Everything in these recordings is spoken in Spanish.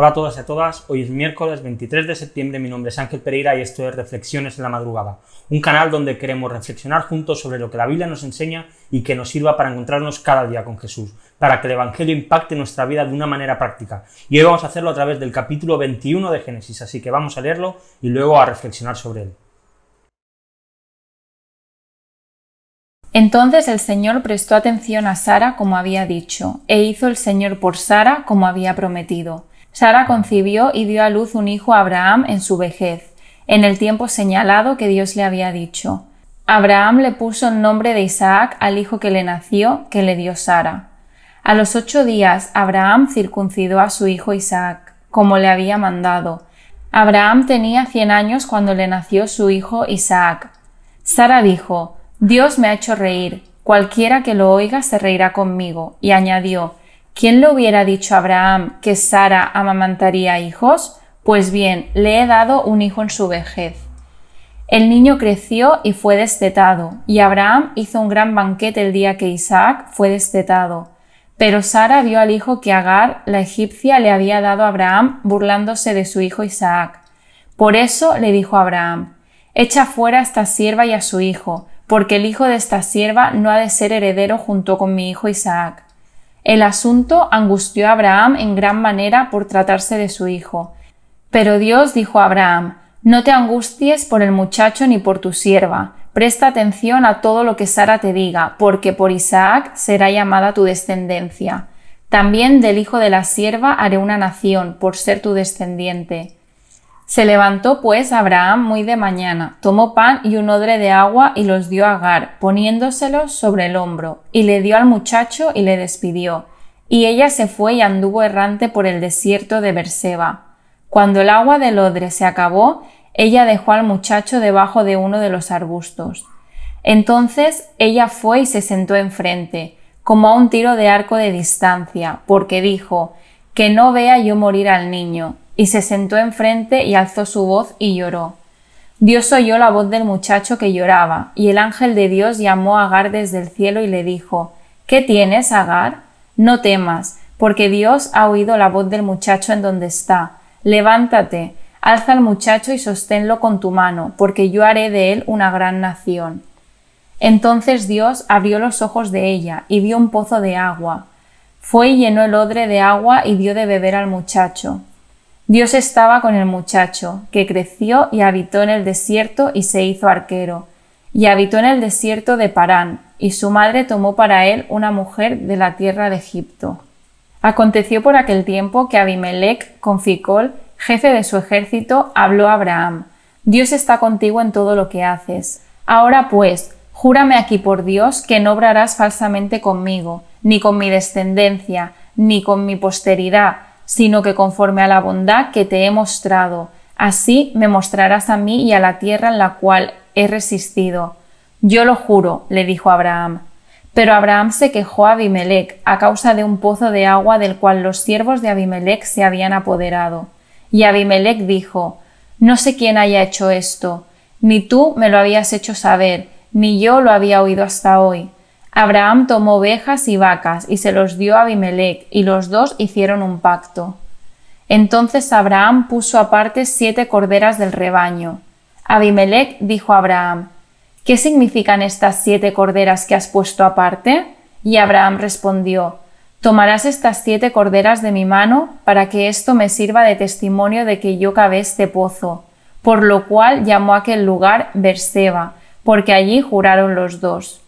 Hola a todas y a todas, hoy es miércoles 23 de septiembre, mi nombre es Ángel Pereira y esto es Reflexiones en la Madrugada, un canal donde queremos reflexionar juntos sobre lo que la Biblia nos enseña y que nos sirva para encontrarnos cada día con Jesús, para que el Evangelio impacte nuestra vida de una manera práctica. Y hoy vamos a hacerlo a través del capítulo 21 de Génesis, así que vamos a leerlo y luego a reflexionar sobre él. Entonces el Señor prestó atención a Sara como había dicho, e hizo el Señor por Sara como había prometido. Sara concibió y dio a luz un hijo a Abraham en su vejez, en el tiempo señalado que Dios le había dicho. Abraham le puso el nombre de Isaac al hijo que le nació, que le dio Sara. A los ocho días Abraham circuncidó a su hijo Isaac, como le había mandado. Abraham tenía cien años cuando le nació su hijo Isaac. Sara dijo, Dios me ha hecho reír, cualquiera que lo oiga se reirá conmigo, y añadió, ¿Quién le hubiera dicho a Abraham que Sara amamantaría hijos? Pues bien, le he dado un hijo en su vejez. El niño creció y fue destetado, y Abraham hizo un gran banquete el día que Isaac fue destetado. Pero Sara vio al hijo que Agar, la egipcia, le había dado a Abraham, burlándose de su hijo Isaac. Por eso le dijo a Abraham, Echa fuera a esta sierva y a su hijo, porque el hijo de esta sierva no ha de ser heredero junto con mi hijo Isaac. El asunto angustió a Abraham en gran manera por tratarse de su hijo. Pero Dios dijo a Abraham, No te angusties por el muchacho ni por tu sierva, presta atención a todo lo que Sara te diga, porque por Isaac será llamada tu descendencia. También del hijo de la sierva haré una nación, por ser tu descendiente. Se levantó pues Abraham muy de mañana, tomó pan y un odre de agua y los dio a Agar, poniéndoselos sobre el hombro, y le dio al muchacho y le despidió. Y ella se fue y anduvo errante por el desierto de Berseba. Cuando el agua del odre se acabó, ella dejó al muchacho debajo de uno de los arbustos. Entonces ella fue y se sentó enfrente, como a un tiro de arco de distancia, porque dijo, que no vea yo morir al niño, y se sentó enfrente y alzó su voz y lloró. Dios oyó la voz del muchacho que lloraba, y el ángel de Dios llamó a Agar desde el cielo y le dijo ¿Qué tienes, Agar? No temas, porque Dios ha oído la voz del muchacho en donde está. Levántate, alza al muchacho y sosténlo con tu mano, porque yo haré de él una gran nación. Entonces Dios abrió los ojos de ella y vio un pozo de agua. Fue y llenó el odre de agua y dio de beber al muchacho. Dios estaba con el muchacho, que creció y habitó en el desierto y se hizo arquero, y habitó en el desierto de Parán, y su madre tomó para él una mujer de la tierra de Egipto. Aconteció por aquel tiempo que Abimelech, con Ficol, jefe de su ejército, habló a Abraham, Dios está contigo en todo lo que haces. Ahora pues, júrame aquí por Dios que no obrarás falsamente conmigo, ni con mi descendencia, ni con mi posteridad, sino que conforme a la bondad que te he mostrado, así me mostrarás a mí y a la tierra en la cual he resistido. Yo lo juro, le dijo Abraham. Pero Abraham se quejó a Abimelech a causa de un pozo de agua del cual los siervos de Abimelech se habían apoderado. Y Abimelech dijo, No sé quién haya hecho esto, ni tú me lo habías hecho saber, ni yo lo había oído hasta hoy. Abraham tomó ovejas y vacas y se los dio a Abimelech, y los dos hicieron un pacto. Entonces Abraham puso aparte siete corderas del rebaño. Abimelech dijo a Abraham, ¿Qué significan estas siete corderas que has puesto aparte? Y Abraham respondió, Tomarás estas siete corderas de mi mano para que esto me sirva de testimonio de que yo cavé este pozo, por lo cual llamó aquel lugar Berseba, porque allí juraron los dos.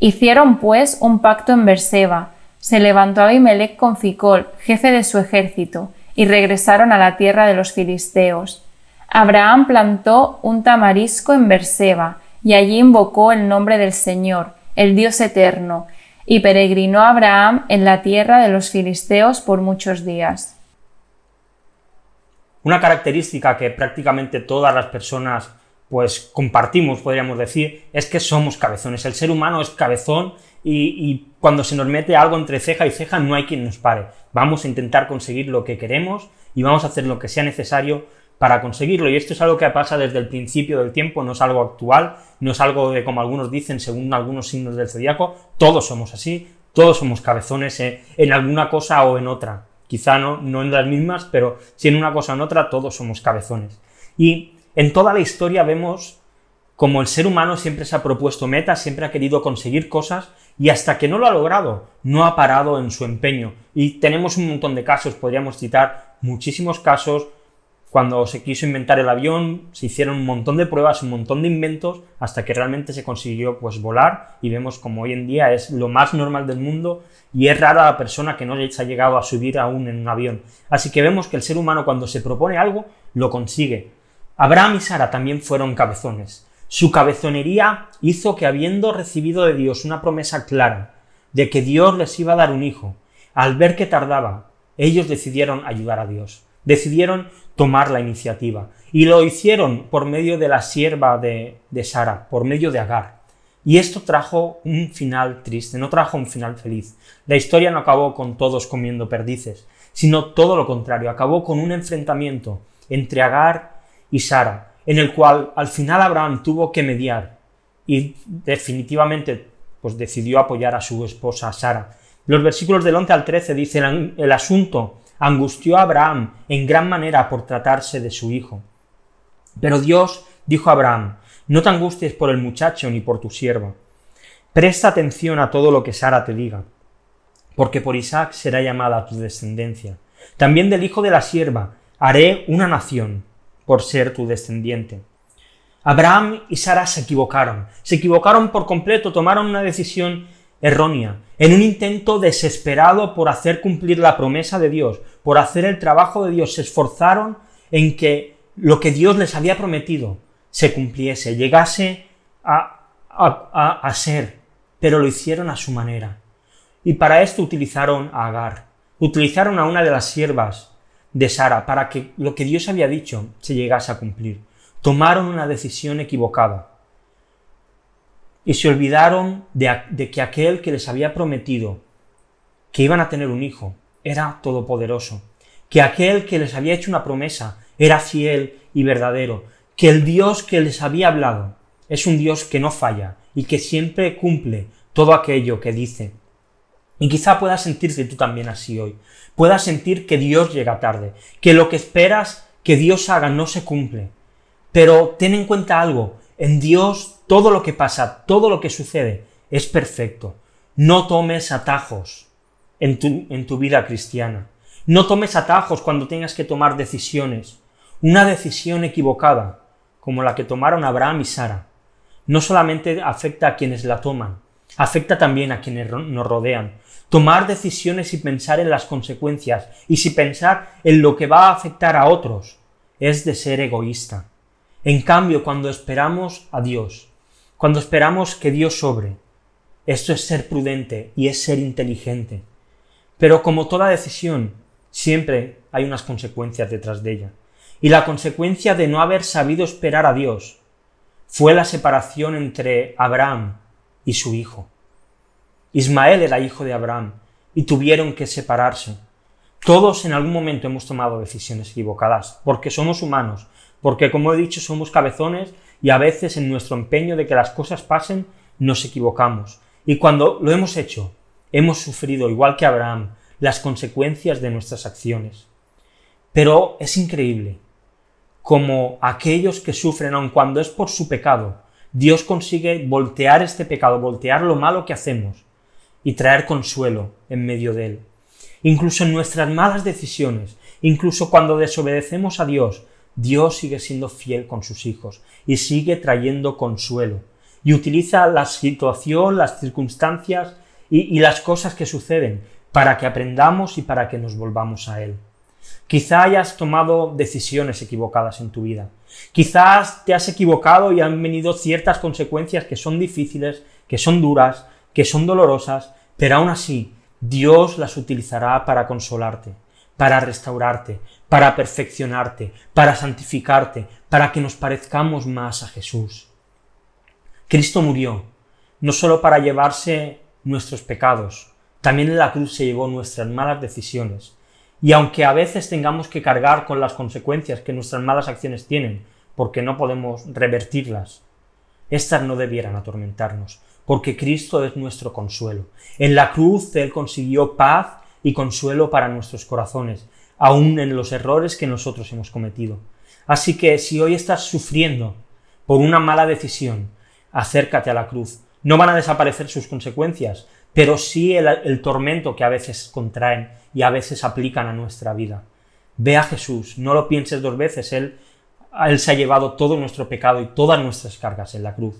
Hicieron pues un pacto en Berseba. Se levantó Abimelech con Ficol, jefe de su ejército, y regresaron a la tierra de los filisteos. Abraham plantó un tamarisco en Berseba, y allí invocó el nombre del Señor, el Dios eterno, y peregrinó Abraham en la tierra de los filisteos por muchos días. Una característica que prácticamente todas las personas pues compartimos, podríamos decir, es que somos cabezones. El ser humano es cabezón y, cuando se nos mete algo entre ceja y ceja no hay quien nos pare. Vamos a intentar conseguir lo que queremos y vamos a hacer lo que sea necesario para conseguirlo. Y esto es algo que pasa desde el principio del tiempo, no es algo actual, no es algo de como algunos dicen según algunos signos del zodiaco, todos somos así, todos somos cabezones en alguna cosa o en otra. quizá no, no en las mismas, pero si en una cosa o en otra todos somos cabezones. Y en toda la historia vemos como el ser humano siempre se ha propuesto metas, siempre ha querido conseguir cosas y hasta que no lo ha logrado, no ha parado en su empeño. Y tenemos un montón de casos, podríamos citar muchísimos casos. Cuando se quiso inventar el avión, se hicieron un montón de pruebas, un montón de inventos, hasta que realmente se consiguió pues volar y vemos como hoy en día es lo más normal del mundo y es rara la persona que no se ha llegado a subir aún en un avión. Así que vemos que el ser humano cuando se propone algo, lo consigue. Abraham y Sara también fueron cabezones. Su cabezonería hizo que habiendo recibido de Dios una promesa clara de que Dios les iba a dar un hijo, al ver que tardaba, ellos decidieron ayudar a Dios, decidieron tomar la iniciativa y lo hicieron por medio de la sierva de, de Sara, por medio de Agar. Y esto trajo un final triste, no trajo un final feliz. La historia no acabó con todos comiendo perdices, sino todo lo contrario, acabó con un enfrentamiento entre Agar y Sara, en el cual al final Abraham tuvo que mediar y definitivamente pues decidió apoyar a su esposa Sara. Los versículos del 11 al 13 dicen el asunto angustió a Abraham en gran manera por tratarse de su hijo. Pero Dios dijo a Abraham, no te angusties por el muchacho ni por tu siervo. Presta atención a todo lo que Sara te diga, porque por Isaac será llamada tu descendencia. También del hijo de la sierva haré una nación, por ser tu descendiente. Abraham y Sara se equivocaron, se equivocaron por completo, tomaron una decisión errónea, en un intento desesperado por hacer cumplir la promesa de Dios, por hacer el trabajo de Dios, se esforzaron en que lo que Dios les había prometido se cumpliese, llegase a, a, a ser, pero lo hicieron a su manera. Y para esto utilizaron a Agar, utilizaron a una de las siervas de Sara para que lo que Dios había dicho se llegase a cumplir. Tomaron una decisión equivocada y se olvidaron de, que aquel que les había prometido que iban a tener un hijo era todopoderoso, que aquel que les había hecho una promesa era fiel y verdadero, que el Dios que les había hablado es un Dios que no falla y que siempre cumple todo aquello que dice. Y quizá puedas sentirte tú también así hoy. Puedas sentir que Dios llega tarde, que lo que esperas que Dios haga no se cumple. Pero ten en cuenta algo, en Dios todo lo que pasa, todo lo que sucede es perfecto. No tomes atajos en tu, en tu vida cristiana. No tomes atajos cuando tengas que tomar decisiones. Una decisión equivocada, como la que tomaron Abraham y Sara, no solamente afecta a quienes la toman, afecta también a quienes nos rodean. Tomar decisiones y pensar en las consecuencias y si pensar en lo que va a afectar a otros es de ser egoísta. En cambio, cuando esperamos a Dios, cuando esperamos que Dios sobre, esto es ser prudente y es ser inteligente. Pero como toda decisión, siempre hay unas consecuencias detrás de ella. Y la consecuencia de no haber sabido esperar a Dios fue la separación entre Abraham y su hijo. Ismael era hijo de Abraham y tuvieron que separarse. Todos en algún momento hemos tomado decisiones equivocadas, porque somos humanos, porque como he dicho somos cabezones y a veces en nuestro empeño de que las cosas pasen nos equivocamos. Y cuando lo hemos hecho, hemos sufrido, igual que Abraham, las consecuencias de nuestras acciones. Pero es increíble como aquellos que sufren, aun cuando es por su pecado, Dios consigue voltear este pecado, voltear lo malo que hacemos y traer consuelo en medio de él. Incluso en nuestras malas decisiones, incluso cuando desobedecemos a Dios, Dios sigue siendo fiel con sus hijos y sigue trayendo consuelo. Y utiliza la situación, las circunstancias y, las cosas que suceden para que aprendamos y para que nos volvamos a Él. Quizá hayas tomado decisiones equivocadas en tu vida. Quizás te has equivocado y han venido ciertas consecuencias que son difíciles, que son duras, que son dolorosas, pero aún así Dios las utilizará para consolarte, para restaurarte, para perfeccionarte, para santificarte, para que nos parezcamos más a Jesús. Cristo murió, no solo para llevarse nuestros pecados, también en la cruz se llevó nuestras malas decisiones, y aunque a veces tengamos que cargar con las consecuencias que nuestras malas acciones tienen, porque no podemos revertirlas, éstas no debieran atormentarnos, porque Cristo es nuestro consuelo. En la cruz Él consiguió paz y consuelo para nuestros corazones, aun en los errores que nosotros hemos cometido. Así que si hoy estás sufriendo por una mala decisión, acércate a la cruz. No van a desaparecer sus consecuencias, pero sí el, tormento que a veces contraen y a veces aplican a nuestra vida. Ve a Jesús, no lo pienses dos veces, Él, Él se ha llevado todo nuestro pecado y todas nuestras cargas en la cruz.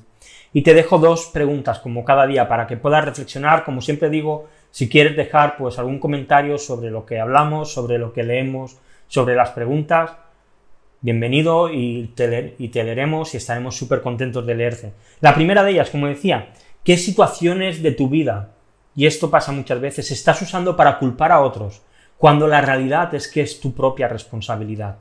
Y te dejo dos preguntas como cada día para que puedas reflexionar, como siempre digo, si quieres dejar pues algún comentario sobre lo que hablamos, sobre lo que leemos, sobre las preguntas, bienvenido y te, y te leeremos y estaremos súper contentos de leerte. La primera de ellas, como decía, ¿qué situaciones de tu vida, y esto pasa muchas veces, estás usando para culpar a otros, cuando la realidad es que es tu propia responsabilidad?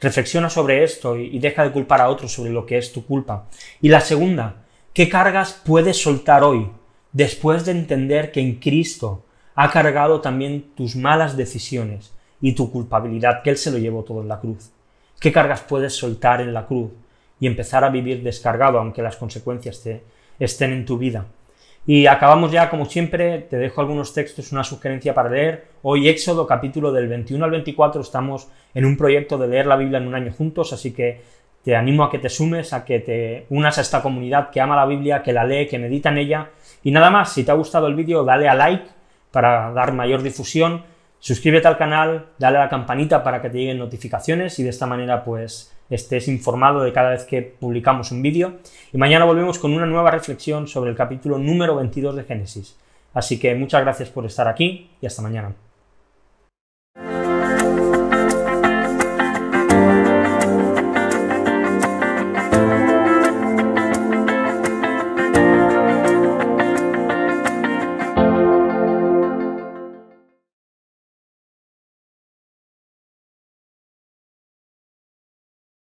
Reflexiona sobre esto y deja de culpar a otros sobre lo que es tu culpa. Y la segunda, ¿qué cargas puedes soltar hoy después de entender que en Cristo ha cargado también tus malas decisiones y tu culpabilidad, que Él se lo llevó todo en la cruz? ¿Qué cargas puedes soltar en la cruz y empezar a vivir descargado aunque las consecuencias te estén en tu vida? Y acabamos ya, como siempre, te dejo algunos textos, una sugerencia para leer. Hoy Éxodo, capítulo del 21 al 24, estamos en un proyecto de leer la Biblia en un año juntos, así que te animo a que te sumes, a que te unas a esta comunidad que ama la Biblia, que la lee, que medita en ella. Y nada más, si te ha gustado el vídeo, dale a like para dar mayor difusión, suscríbete al canal, dale a la campanita para que te lleguen notificaciones y de esta manera pues estés informado de cada vez que publicamos un vídeo. Y mañana volvemos con una nueva reflexión sobre el capítulo número 22 de Génesis. Así que muchas gracias por estar aquí y hasta mañana.